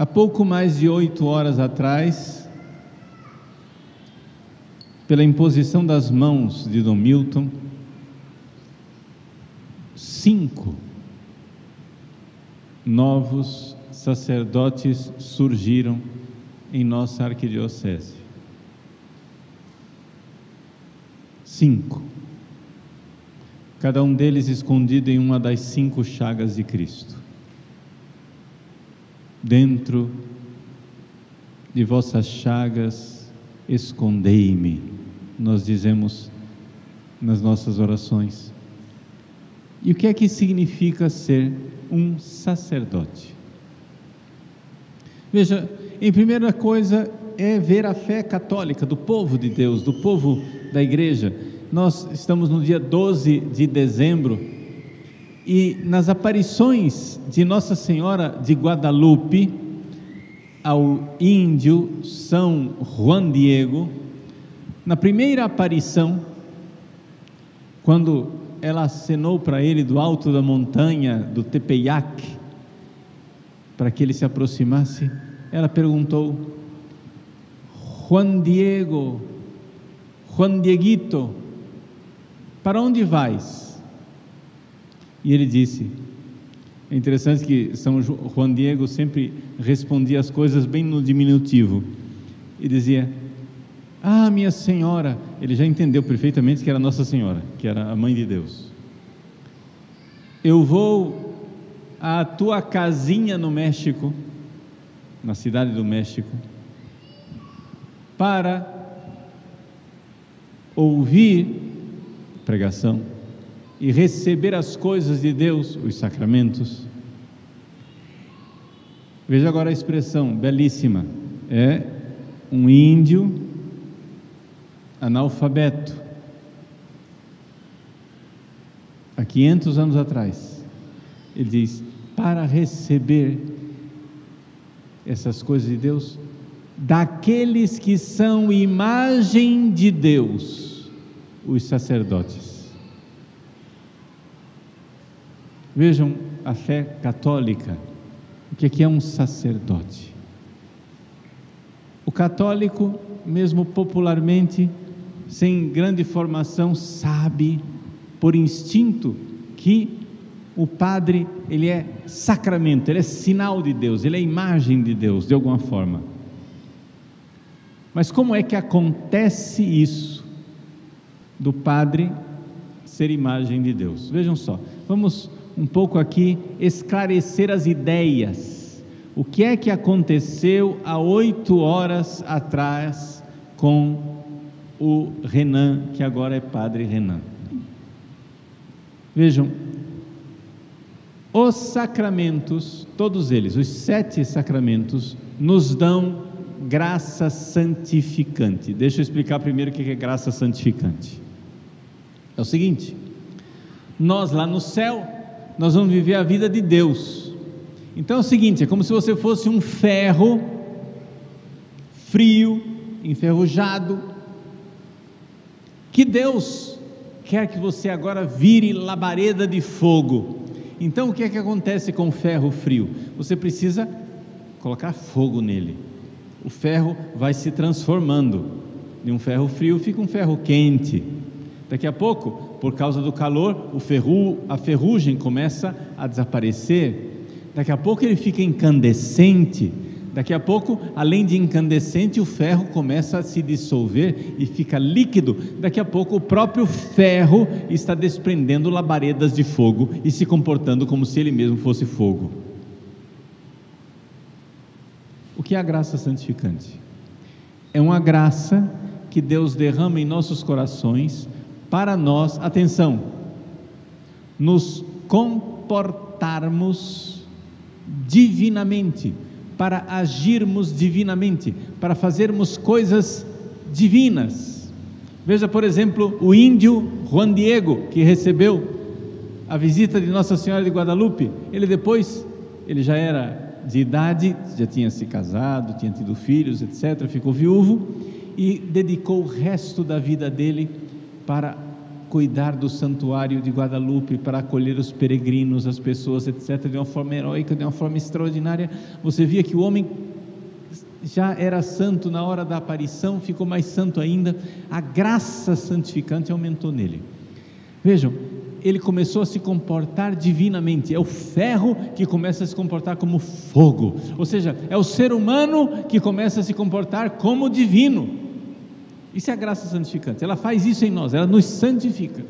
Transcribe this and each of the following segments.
Há pouco mais de oito horas atrás, pela imposição das mãos de Dom Milton, cinco novos sacerdotes surgiram em nossa arquidiocese. Cinco. Cada um deles escondido em uma das cinco chagas de Cristo. Dentro de vossas chagas, escondei-me, nós dizemos nas nossas orações. E o que é que significa ser um sacerdote? Veja, em primeira coisa é ver a fé católica do povo de Deus, do povo da igreja. Nós estamos no dia 12 de dezembro e nas aparições de Nossa Senhora de Guadalupe ao índio São Juan Diego, na primeira aparição, quando ela acenou para ele do alto da montanha do Tepeyac, para que ele se aproximasse, ela perguntou: Juan Diego, Juan Dieguito, para onde vais? E ele disse: é interessante que São Juan Diego sempre respondia as coisas bem no diminutivo e dizia: ah, minha senhora, ele já entendeu perfeitamente que era Nossa Senhora, que era a mãe de Deus. Eu vou à tua casinha no México, na cidade do México, para ouvir pregação e receber as coisas de Deus, os sacramentos. Veja agora a expressão belíssima: é um índio analfabeto, há 500 anos atrás, ele diz: para receber essas coisas de Deus, daqueles que são imagem de Deus, os sacerdotes. Vejam a fé católica, o que é um sacerdote? O católico, mesmo popularmente, sem grande formação, sabe por instinto que o padre, ele é sacramento, ele é sinal de Deus, ele é imagem de Deus, de alguma forma. Mas como é que acontece isso do padre ser imagem de Deus? Vejam só, vamos um pouco aqui esclarecer as ideias. O que é que aconteceu há oito horas atrás com o Renan, que agora é Padre Renan. Vejam, os sacramentos, todos eles, os sete sacramentos, nos dão graça santificante. Deixa eu explicar primeiro o que é graça santificante. É o seguinte: nós lá no céu, nós vamos viver a vida de Deus. Então é o seguinte: é como se você fosse um ferro frio, enferrujado, que Deus quer que você agora vire labareda de fogo. Então o que é que acontece com o ferro frio? Você precisa colocar fogo nele. O ferro vai se transformando. De um ferro frio fica um ferro quente. Daqui a pouco, por causa do calor, ferru, a ferrugem começa a desaparecer. Daqui a pouco ele fica incandescente Daqui a pouco, além de incandescente, o ferro começa a se dissolver e fica líquido. Daqui a pouco, o próprio ferro está desprendendo labaredas de fogo e se comportando como se ele mesmo fosse fogo. O que é a graça santificante? É uma graça que Deus derrama em nossos corações para nós, atenção, nos comportarmos divinamente para agirmos divinamente, para fazermos coisas divinas. Veja, por exemplo, o índio Juan Diego, que recebeu a visita de Nossa Senhora de Guadalupe. Ele depois, ele já era de idade, já tinha se casado, tinha tido filhos, etc., ficou viúvo e dedicou o resto da vida dele para cuidar do santuário de Guadalupe, para acolher os peregrinos, as pessoas, etc., de uma forma heróica, de uma forma extraordinária. Você via que o homem já era santo na hora da aparição, ficou mais santo ainda, a graça santificante aumentou nele. Vejam, ele começou a se comportar divinamente, é o ferro que começa a se comportar como fogo, ou seja, é o ser humano que começa a se comportar como divino. Isso é a graça santificante, ela faz isso em nós, ela nos santifica.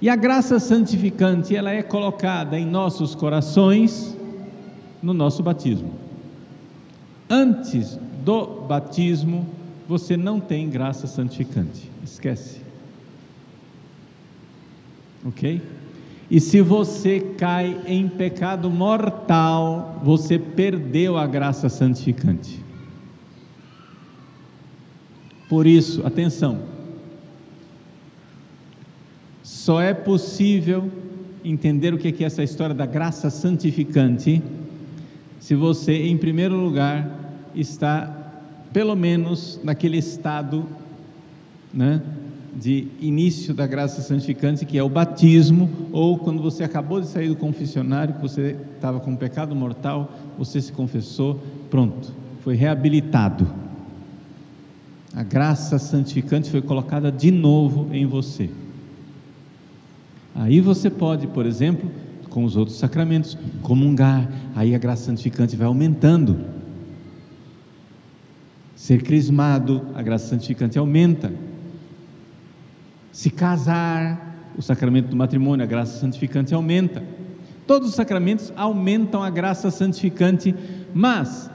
E a graça santificante, ela é colocada em nossos corações no nosso batismo. Antes do batismo, você não tem graça santificante. Esquece. Ok? E se você cai em pecado mortal, você perdeu a graça santificante. Por isso, atenção, só é possível entender o que é essa história da graça santificante se você, em primeiro lugar, está pelo menos naquele estado né, de início da graça santificante, que é o batismo, ou quando você acabou de sair do confessionário, que você estava com um pecado mortal, você se confessou, pronto, foi reabilitado. A graça santificante foi colocada de novo em você. Aí você pode, por exemplo, com os outros sacramentos, comungar, aí a graça santificante vai aumentando. Ser crismado, a graça santificante aumenta. Se casar, o sacramento do matrimônio, a graça santificante aumenta. Todos os sacramentos aumentam a graça santificante, mas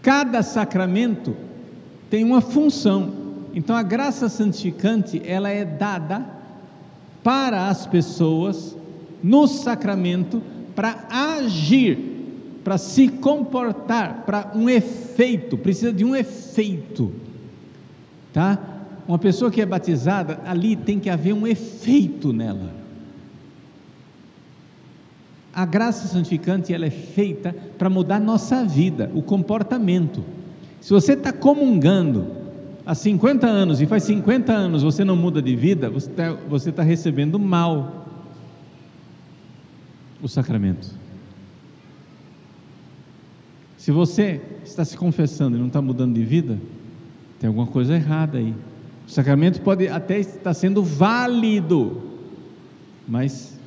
cada sacramento tem uma função. Então a graça santificante, ela é dada para as pessoas no sacramento para agir, para se comportar, para um efeito, precisa de um efeito, tá? Uma pessoa que é batizada, ali tem que haver um efeito nela. A graça santificante ela é feita para mudar nossa vida, o comportamento. Se você está comungando há 50 anos e faz 50 anos você não muda de vida, você está você tá recebendo mal o sacramento. Se você está se confessando e não está mudando de vida, tem alguma coisa errada aí. O sacramento pode até estar sendo válido, mas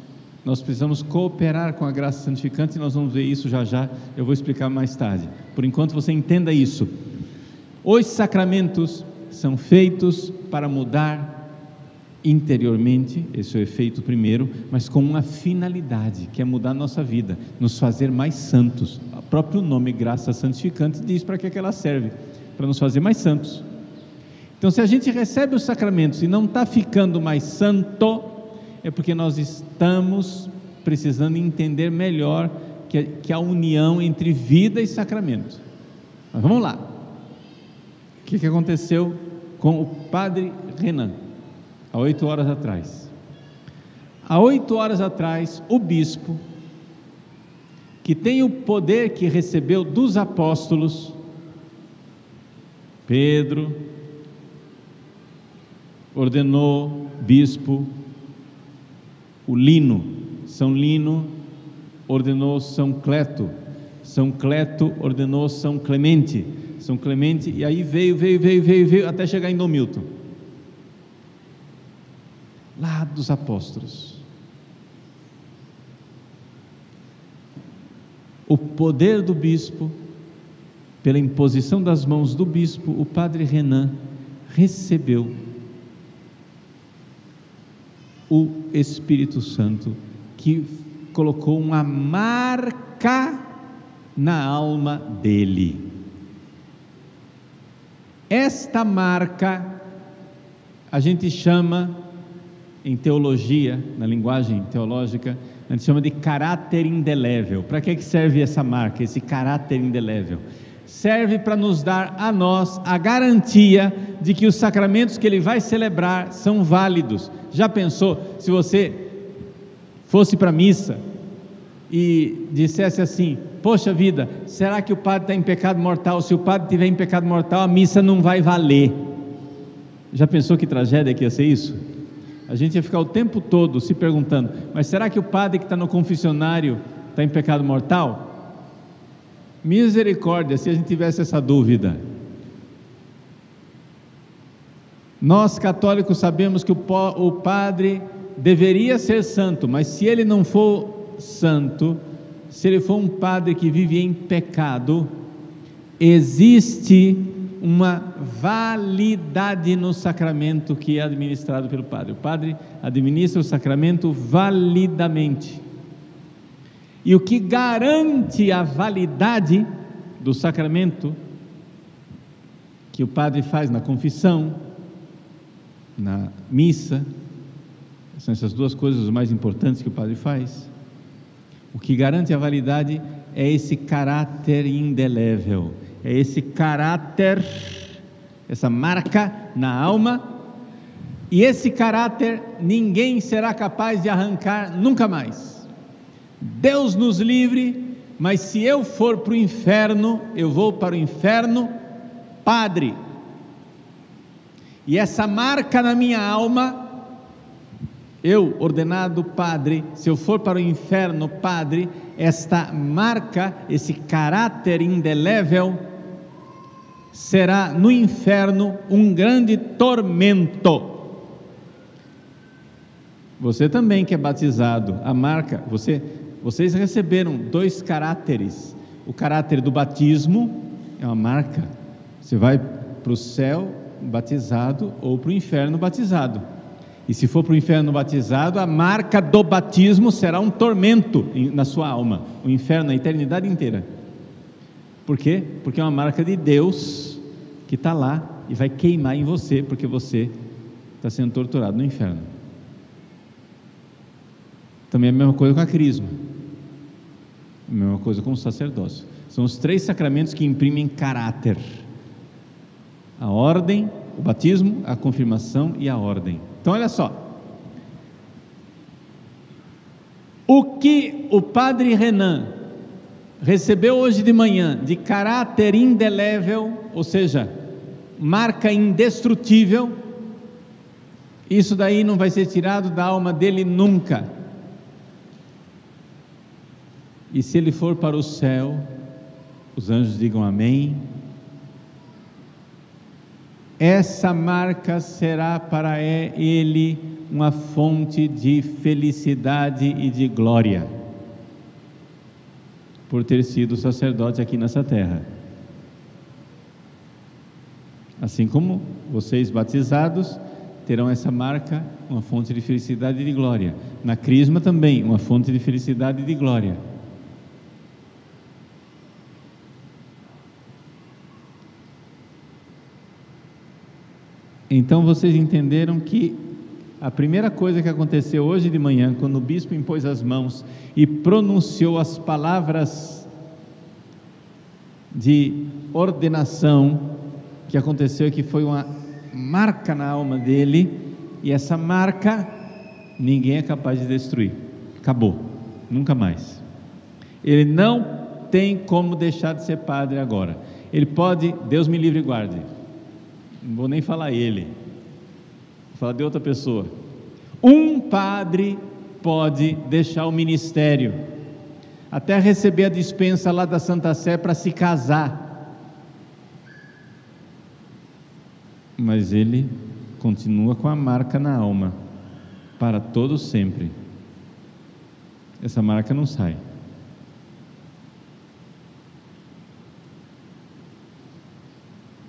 nós precisamos cooperar com a graça santificante e nós vamos ver isso já já, eu vou explicar mais tarde. Por enquanto você entenda isso. Os sacramentos são feitos para mudar interiormente, esse é o efeito primeiro, mas com uma finalidade, que é mudar a nossa vida, nos fazer mais santos. O próprio nome graça santificante diz para que, é que ela serve, para nos fazer mais santos. Então, se a gente recebe os sacramentos e não está ficando mais santo, é porque nós estamos precisando entender melhor que, que a união entre vida e sacramento. Mas vamos lá que, que aconteceu com o padre Renan, há oito horas atrás. Há oito horas atrás, o bispo, que tem o poder que recebeu dos apóstolos, Pedro, ordenou bispo o Lino, São Lino ordenou São Cleto, São Cleto ordenou São Clemente, são Clemente, e aí veio, veio, veio, veio, veio, até chegar em Dom Milton. Lá dos apóstolos. O poder do bispo, pela imposição das mãos do bispo, o padre Renan recebeu o Espírito Santo, que colocou uma marca na alma dele. Esta marca a gente chama em teologia, na linguagem teológica, a gente chama de caráter indelével. Para que, que serve essa marca, esse caráter indelével? Serve para nos dar a nós a garantia de que os sacramentos que ele vai celebrar são válidos. Já pensou se você fosse para a missa e dissesse assim: Poxa vida, será que o padre está em pecado mortal? Se o padre estiver em pecado mortal, a missa não vai valer. Já pensou que tragédia que ia ser isso? A gente ia ficar o tempo todo se perguntando: mas será que o padre que está no confessionário está em pecado mortal? Misericórdia, se a gente tivesse essa dúvida. Nós católicos sabemos que o, o padre deveria ser santo, mas se ele não for santo, se ele for um padre que vive em pecado, existe uma validade no sacramento que é administrado pelo padre. O padre administra o sacramento validamente. E o que garante a validade do sacramento que o padre faz na confissão, na missa, são essas duas coisas as mais importantes que o padre faz. O que garante a validade é esse caráter indelével, é esse caráter, essa marca na alma, e esse caráter ninguém será capaz de arrancar nunca mais. Deus nos livre, mas se eu for para o inferno, eu vou para o inferno, Padre. E essa marca na minha alma eu, ordenado padre, se eu for para o inferno padre, esta marca, esse caráter indelével, será no inferno um grande tormento. Você também que é batizado, a marca, você, vocês receberam dois caráteres. O caráter do batismo é uma marca. Você vai para o céu batizado ou para o inferno batizado. E se for para o inferno batizado, a marca do batismo será um tormento na sua alma, o inferno, a eternidade inteira. Por quê? Porque é uma marca de Deus que está lá e vai queimar em você, porque você está sendo torturado no inferno. Também é a mesma coisa com a crisma, a mesma coisa com o sacerdócio. São os três sacramentos que imprimem caráter: a ordem, o batismo, a confirmação e a ordem. Então, olha só. O que o padre Renan recebeu hoje de manhã de caráter indelével, ou seja, marca indestrutível, isso daí não vai ser tirado da alma dele nunca. E se ele for para o céu, os anjos digam amém, essa marca será para ele uma fonte de felicidade e de glória, por ter sido sacerdote aqui nessa terra. Assim como vocês batizados terão essa marca, uma fonte de felicidade e de glória. Na Crisma também, uma fonte de felicidade e de glória. Então vocês entenderam que a primeira coisa que aconteceu hoje de manhã, quando o bispo impôs as mãos e pronunciou as palavras de ordenação, que aconteceu é que foi uma marca na alma dele, e essa marca ninguém é capaz de destruir. Acabou, nunca mais. Ele não tem como deixar de ser padre agora. Ele pode, Deus me livre e guarde não vou nem falar ele, vou falar de outra pessoa. Um padre pode deixar o ministério, até receber a dispensa lá da Santa Sé para se casar. Mas ele continua com a marca na alma, para todo sempre. Essa marca não sai.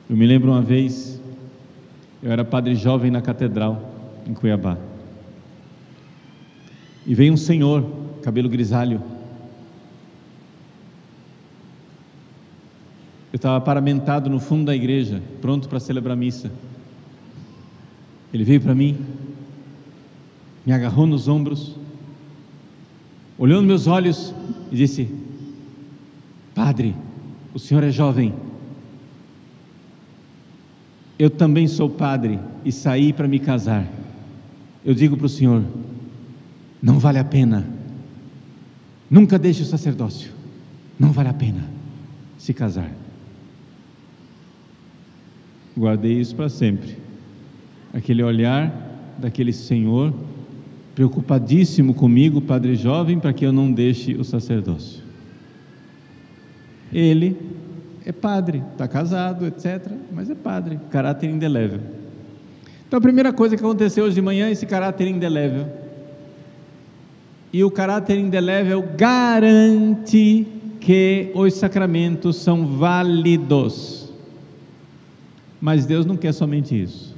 Eu me lembro uma vez, eu era padre jovem na catedral, em Cuiabá. E veio um senhor, cabelo grisalho. Eu estava paramentado no fundo da igreja, pronto para celebrar a missa. Ele veio para mim, me agarrou nos ombros, olhou nos meus olhos e disse: Padre, o senhor é jovem eu também sou padre e saí para me casar. Eu digo para o Senhor: não vale a pena. Nunca deixe o sacerdócio. Não vale a pena se casar. Guardei isso para sempre. aquele olhar daquele senhor preocupadíssimo comigo, padre jovem, para que eu não deixe o sacerdócio. Ele é padre, está casado, etc., mas é padre, caráter indelével. Então a primeira coisa que aconteceu hoje de manhã é esse caráter indelével. E o caráter indelével garante que os sacramentos são válidos. Mas Deus não quer somente isso.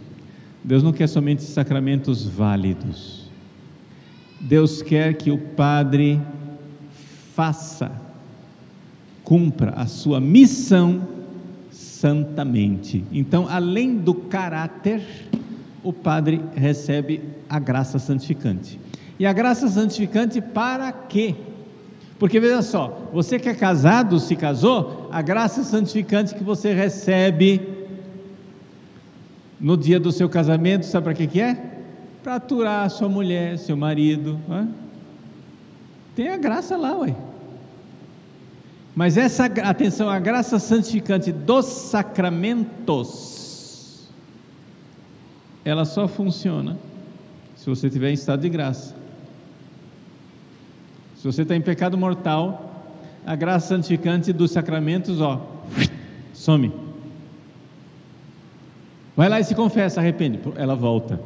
Deus não quer somente sacramentos válidos. Deus quer que o padre faça, cumpra a sua missão santamente. Então, além do caráter, o padre recebe a graça santificante. E a graça santificante para quê? Porque veja só, você que é casado, se casou, a graça santificante que você recebe no dia do seu casamento, sabe para que, que é? Para aturar sua mulher, seu marido. Hein? Tem a graça lá, ué. Mas essa, atenção, a graça santificante dos sacramentos, ela só funciona se você estiver em estado de graça. Se você está em pecado mortal, a graça santificante dos sacramentos, ó, some. Vai lá e se confessa, arrepende. Ela volta.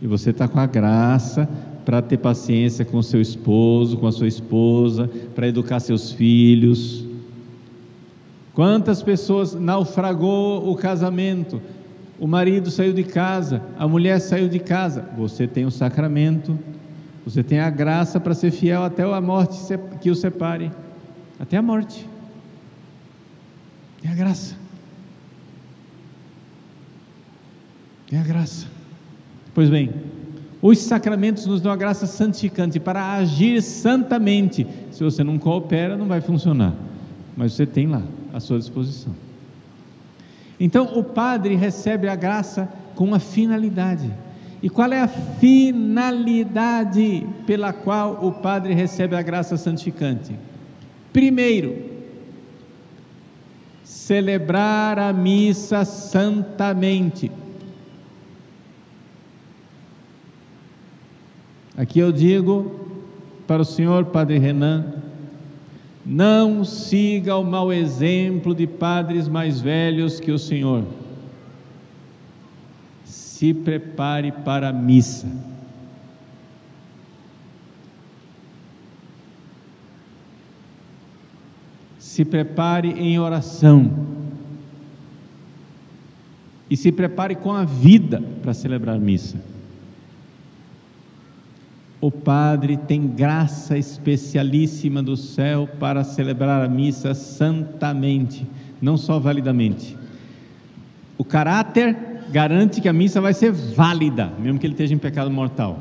E você está com a graça para ter paciência com seu esposo, com a sua esposa, para educar seus filhos. Quantas pessoas naufragou o casamento? O marido saiu de casa, a mulher saiu de casa. Você tem o sacramento você tem a graça para ser fiel até a morte que o separe até a morte. É a graça. É a graça. Pois bem, os sacramentos nos dão a graça santificante para agir santamente. Se você não coopera, não vai funcionar. Mas você tem lá à sua disposição. Então, o padre recebe a graça com uma finalidade. E qual é a finalidade pela qual o padre recebe a graça santificante? Primeiro, celebrar a missa santamente. Aqui eu digo para o senhor Padre Renan: não siga o mau exemplo de padres mais velhos que o senhor se prepare para a missa. Se prepare em oração. E se prepare com a vida para celebrar missa. O padre tem graça especialíssima do céu para celebrar a missa santamente, não só validamente. O caráter garante que a missa vai ser válida, mesmo que ele esteja em pecado mortal.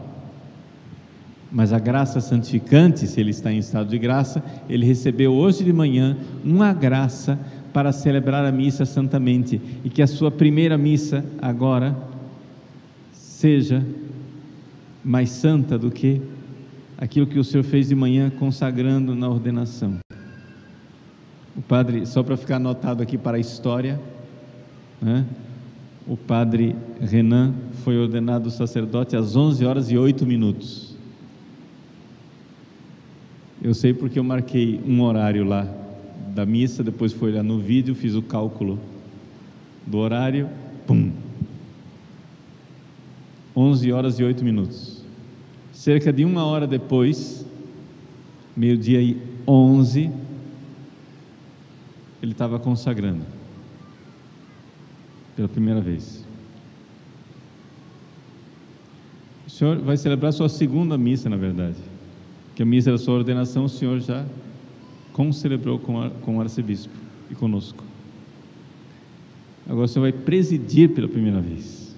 Mas a graça santificante, se ele está em estado de graça, ele recebeu hoje de manhã uma graça para celebrar a missa santamente e que a sua primeira missa agora seja mais santa do que aquilo que o Senhor fez de manhã consagrando na ordenação. O padre, só para ficar anotado aqui para a história, né? o padre Renan foi ordenado sacerdote às 11 horas e 8 minutos. Eu sei porque eu marquei um horário lá da missa, depois fui olhar no vídeo, fiz o cálculo do horário, pum. 11 horas e 8 minutos. Cerca de uma hora depois, meio-dia e 11, ele estava consagrando pela primeira vez. O senhor vai celebrar sua segunda missa, na verdade, que a missa da sua ordenação o senhor já concelebrou com, com o arcebispo e conosco. Agora o senhor vai presidir pela primeira vez.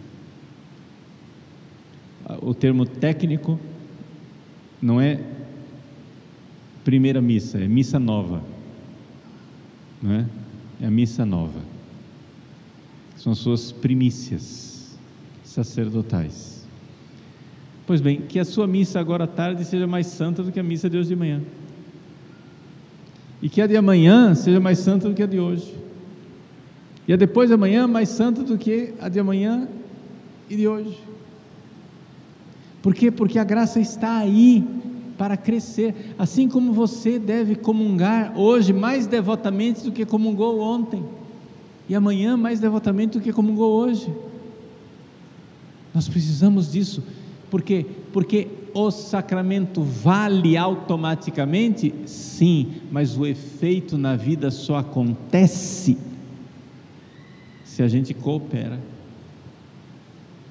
O termo técnico não é primeira missa, é missa nova. Não é? É a missa nova são suas primícias sacerdotais. Pois bem, que a sua missa agora à tarde seja mais santa do que a missa de hoje de manhã. E que a de amanhã seja mais santa do que a de hoje. E a depois de amanhã mais santa do que a de amanhã e de hoje. Por quê? Porque a graça está aí para crescer, assim como você deve comungar hoje mais devotamente do que comungou ontem, e amanhã mais devotamente do que comungou hoje. Nós precisamos disso, porque porque o sacramento vale automaticamente? Sim, mas o efeito na vida só acontece se a gente coopera.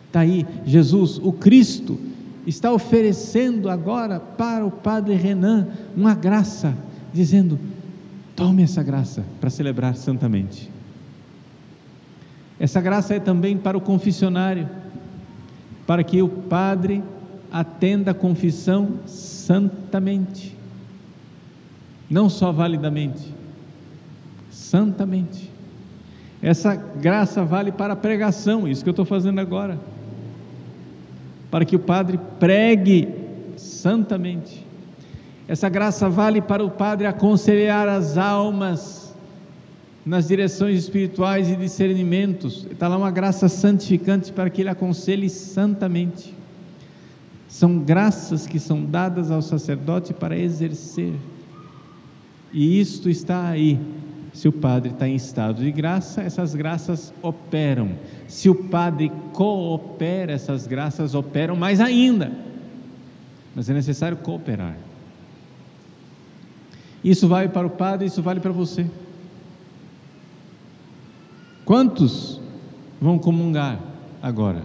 Está aí, Jesus, o Cristo, está oferecendo agora para o Padre Renan uma graça, dizendo: tome essa graça para celebrar santamente. Essa graça é também para o confessionário, para que o Padre atenda a confissão santamente, não só validamente, santamente. Essa graça vale para a pregação, isso que eu estou fazendo agora. Para que o padre pregue santamente. Essa graça vale para o padre aconselhar as almas nas direções espirituais e discernimentos. Está lá uma graça santificante para que ele aconselhe santamente. São graças que são dadas ao sacerdote para exercer. E isto está aí se o padre está em estado de graça, essas graças operam. Se o padre coopera, essas graças operam mais ainda. Mas é necessário cooperar. Isso vale para o padre, isso vale para você. Quantos vão comungar agora?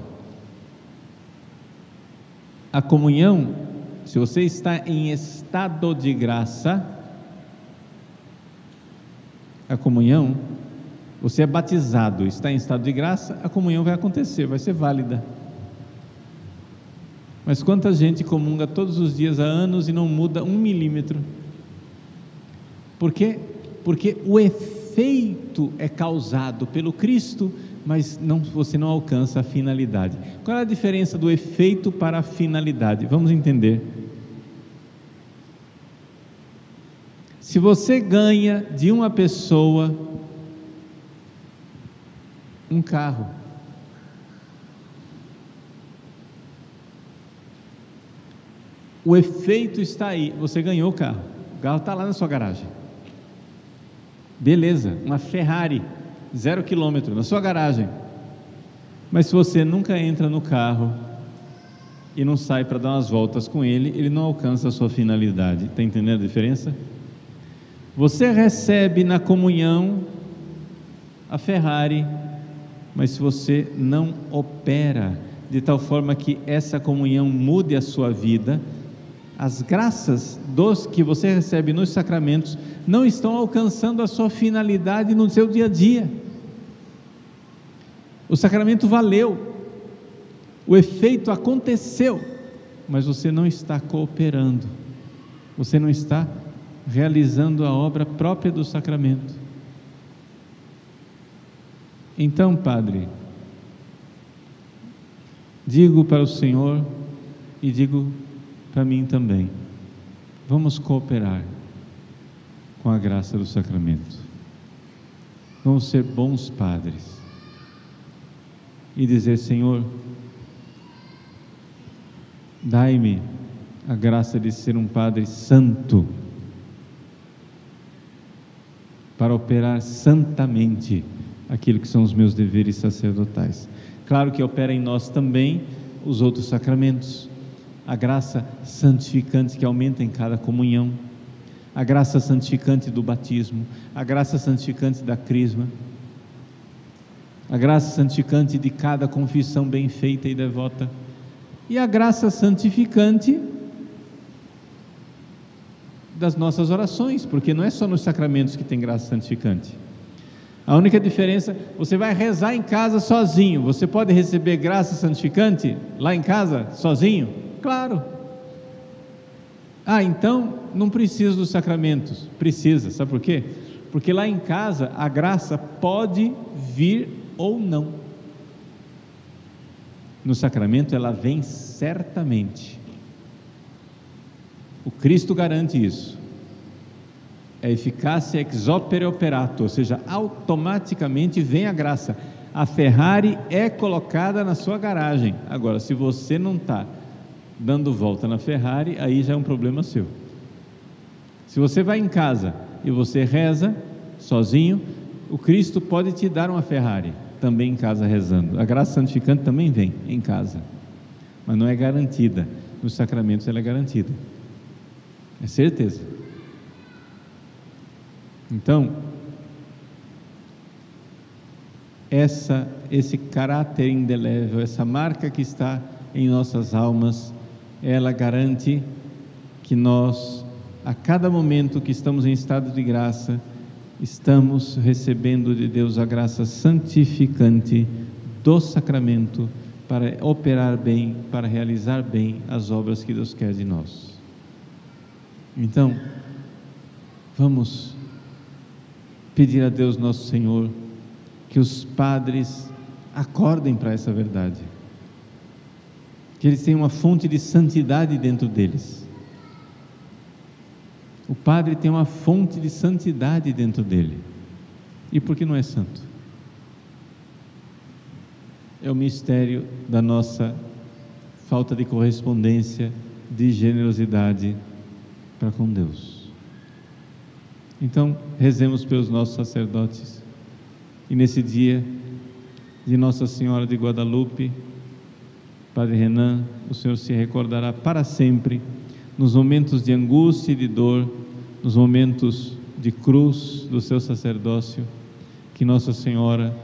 A comunhão, se você está em estado de graça, a comunhão, você é batizado, está em estado de graça, a comunhão vai acontecer, vai ser válida. Mas quanta gente comunga todos os dias há anos e não muda um milímetro? Por quê? Porque o efeito é causado pelo Cristo, mas não, você não alcança a finalidade. Qual é a diferença do efeito para a finalidade? Vamos entender. Se você ganha de uma pessoa um carro, o efeito está aí. Você ganhou o carro, o carro está lá na sua garagem. Beleza, uma Ferrari, zero quilômetro, na sua garagem. Mas se você nunca entra no carro e não sai para dar umas voltas com ele, ele não alcança a sua finalidade. Está entendendo a diferença? Você recebe na comunhão a Ferrari, mas se você não opera de tal forma que essa comunhão mude a sua vida, as graças dos que você recebe nos sacramentos não estão alcançando a sua finalidade no seu dia a dia. O sacramento valeu, o efeito aconteceu, mas você não está cooperando, você não está realizando a obra própria do sacramento. Então, Padre, digo para o Senhor e digo para mim também: vamos cooperar com a graça do sacramento. Vamos ser bons padres e dizer: Senhor, dai-me a graça de ser um padre santo para operar santamente aquilo que são os meus deveres sacerdotais. Claro que opera em nós também os outros sacramentos, a graça santificante que aumenta em cada comunhão, a graça santificante do batismo, a graça santificante da crisma, a graça santificante de cada confissão bem feita e devota, e a graça santificante das nossas orações, porque não é só nos sacramentos que tem graça santificante. A única diferença, você vai rezar em casa sozinho, você pode receber graça santificante lá em casa sozinho? Claro. Ah, então não precisa dos sacramentos. Precisa, sabe por quê? Porque lá em casa a graça pode vir ou não. No sacramento ela vem certamente. O Cristo garante isso. É eficácia ex opere operato, ou seja, automaticamente vem a graça. A Ferrari é colocada na sua garagem. Agora, se você não está dando volta na Ferrari, aí já é um problema seu. Se você vai em casa e você reza sozinho, o Cristo pode te dar uma Ferrari, também em casa rezando. A graça santificante também vem em casa, mas não é garantida. Nos sacramentos ela é garantida. É certeza. Então, essa esse caráter indelével, essa marca que está em nossas almas, ela garante que nós, a cada momento que estamos em estado de graça, estamos recebendo de Deus a graça santificante do sacramento para operar bem, para realizar bem as obras que Deus quer de nós. Então, vamos pedir a Deus nosso Senhor que os padres acordem para essa verdade que eles têm uma fonte de santidade dentro deles. O padre tem uma fonte de santidade dentro dele. E por que não é santo? É o mistério da nossa falta de correspondência, de generosidade para com Deus. Então, rezemos pelos nossos sacerdotes. E nesse dia de Nossa Senhora de Guadalupe, Padre Renan, o Senhor se recordará para sempre, nos momentos de angústia e de dor, nos momentos de cruz do seu sacerdócio, que Nossa Senhora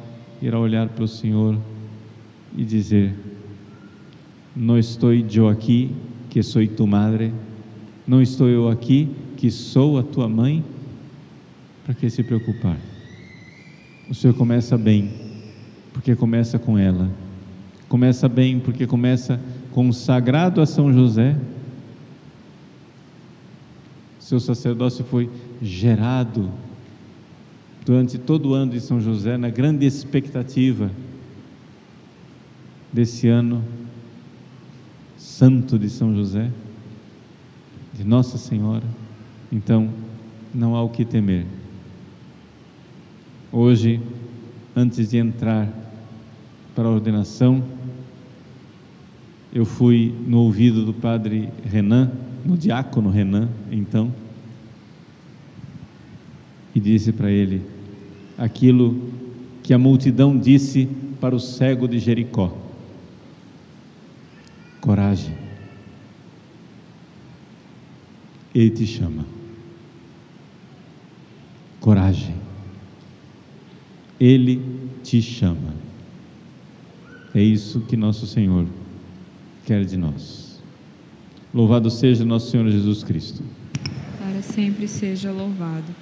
irá olhar para o Senhor e dizer: Não estou eu aqui, que sou tu madre, não estou eu aqui, que sou a tua mãe, para que se preocupar? O Senhor começa bem, porque começa com ela Começa bem, porque começa consagrado a São José. Seu sacerdócio foi gerado durante todo o ano de São José, na grande expectativa desse ano santo de São José, de Nossa Senhora. Então, não há o que temer. Hoje, antes de entrar para a ordenação, eu fui no ouvido do padre Renan, no diácono Renan, então, e disse para ele aquilo que a multidão disse para o cego de Jericó: coragem, ele te chama. Coragem, ele te chama. É isso que nosso Senhor quer de nós. Louvado seja nosso Senhor Jesus Cristo. Para sempre seja louvado.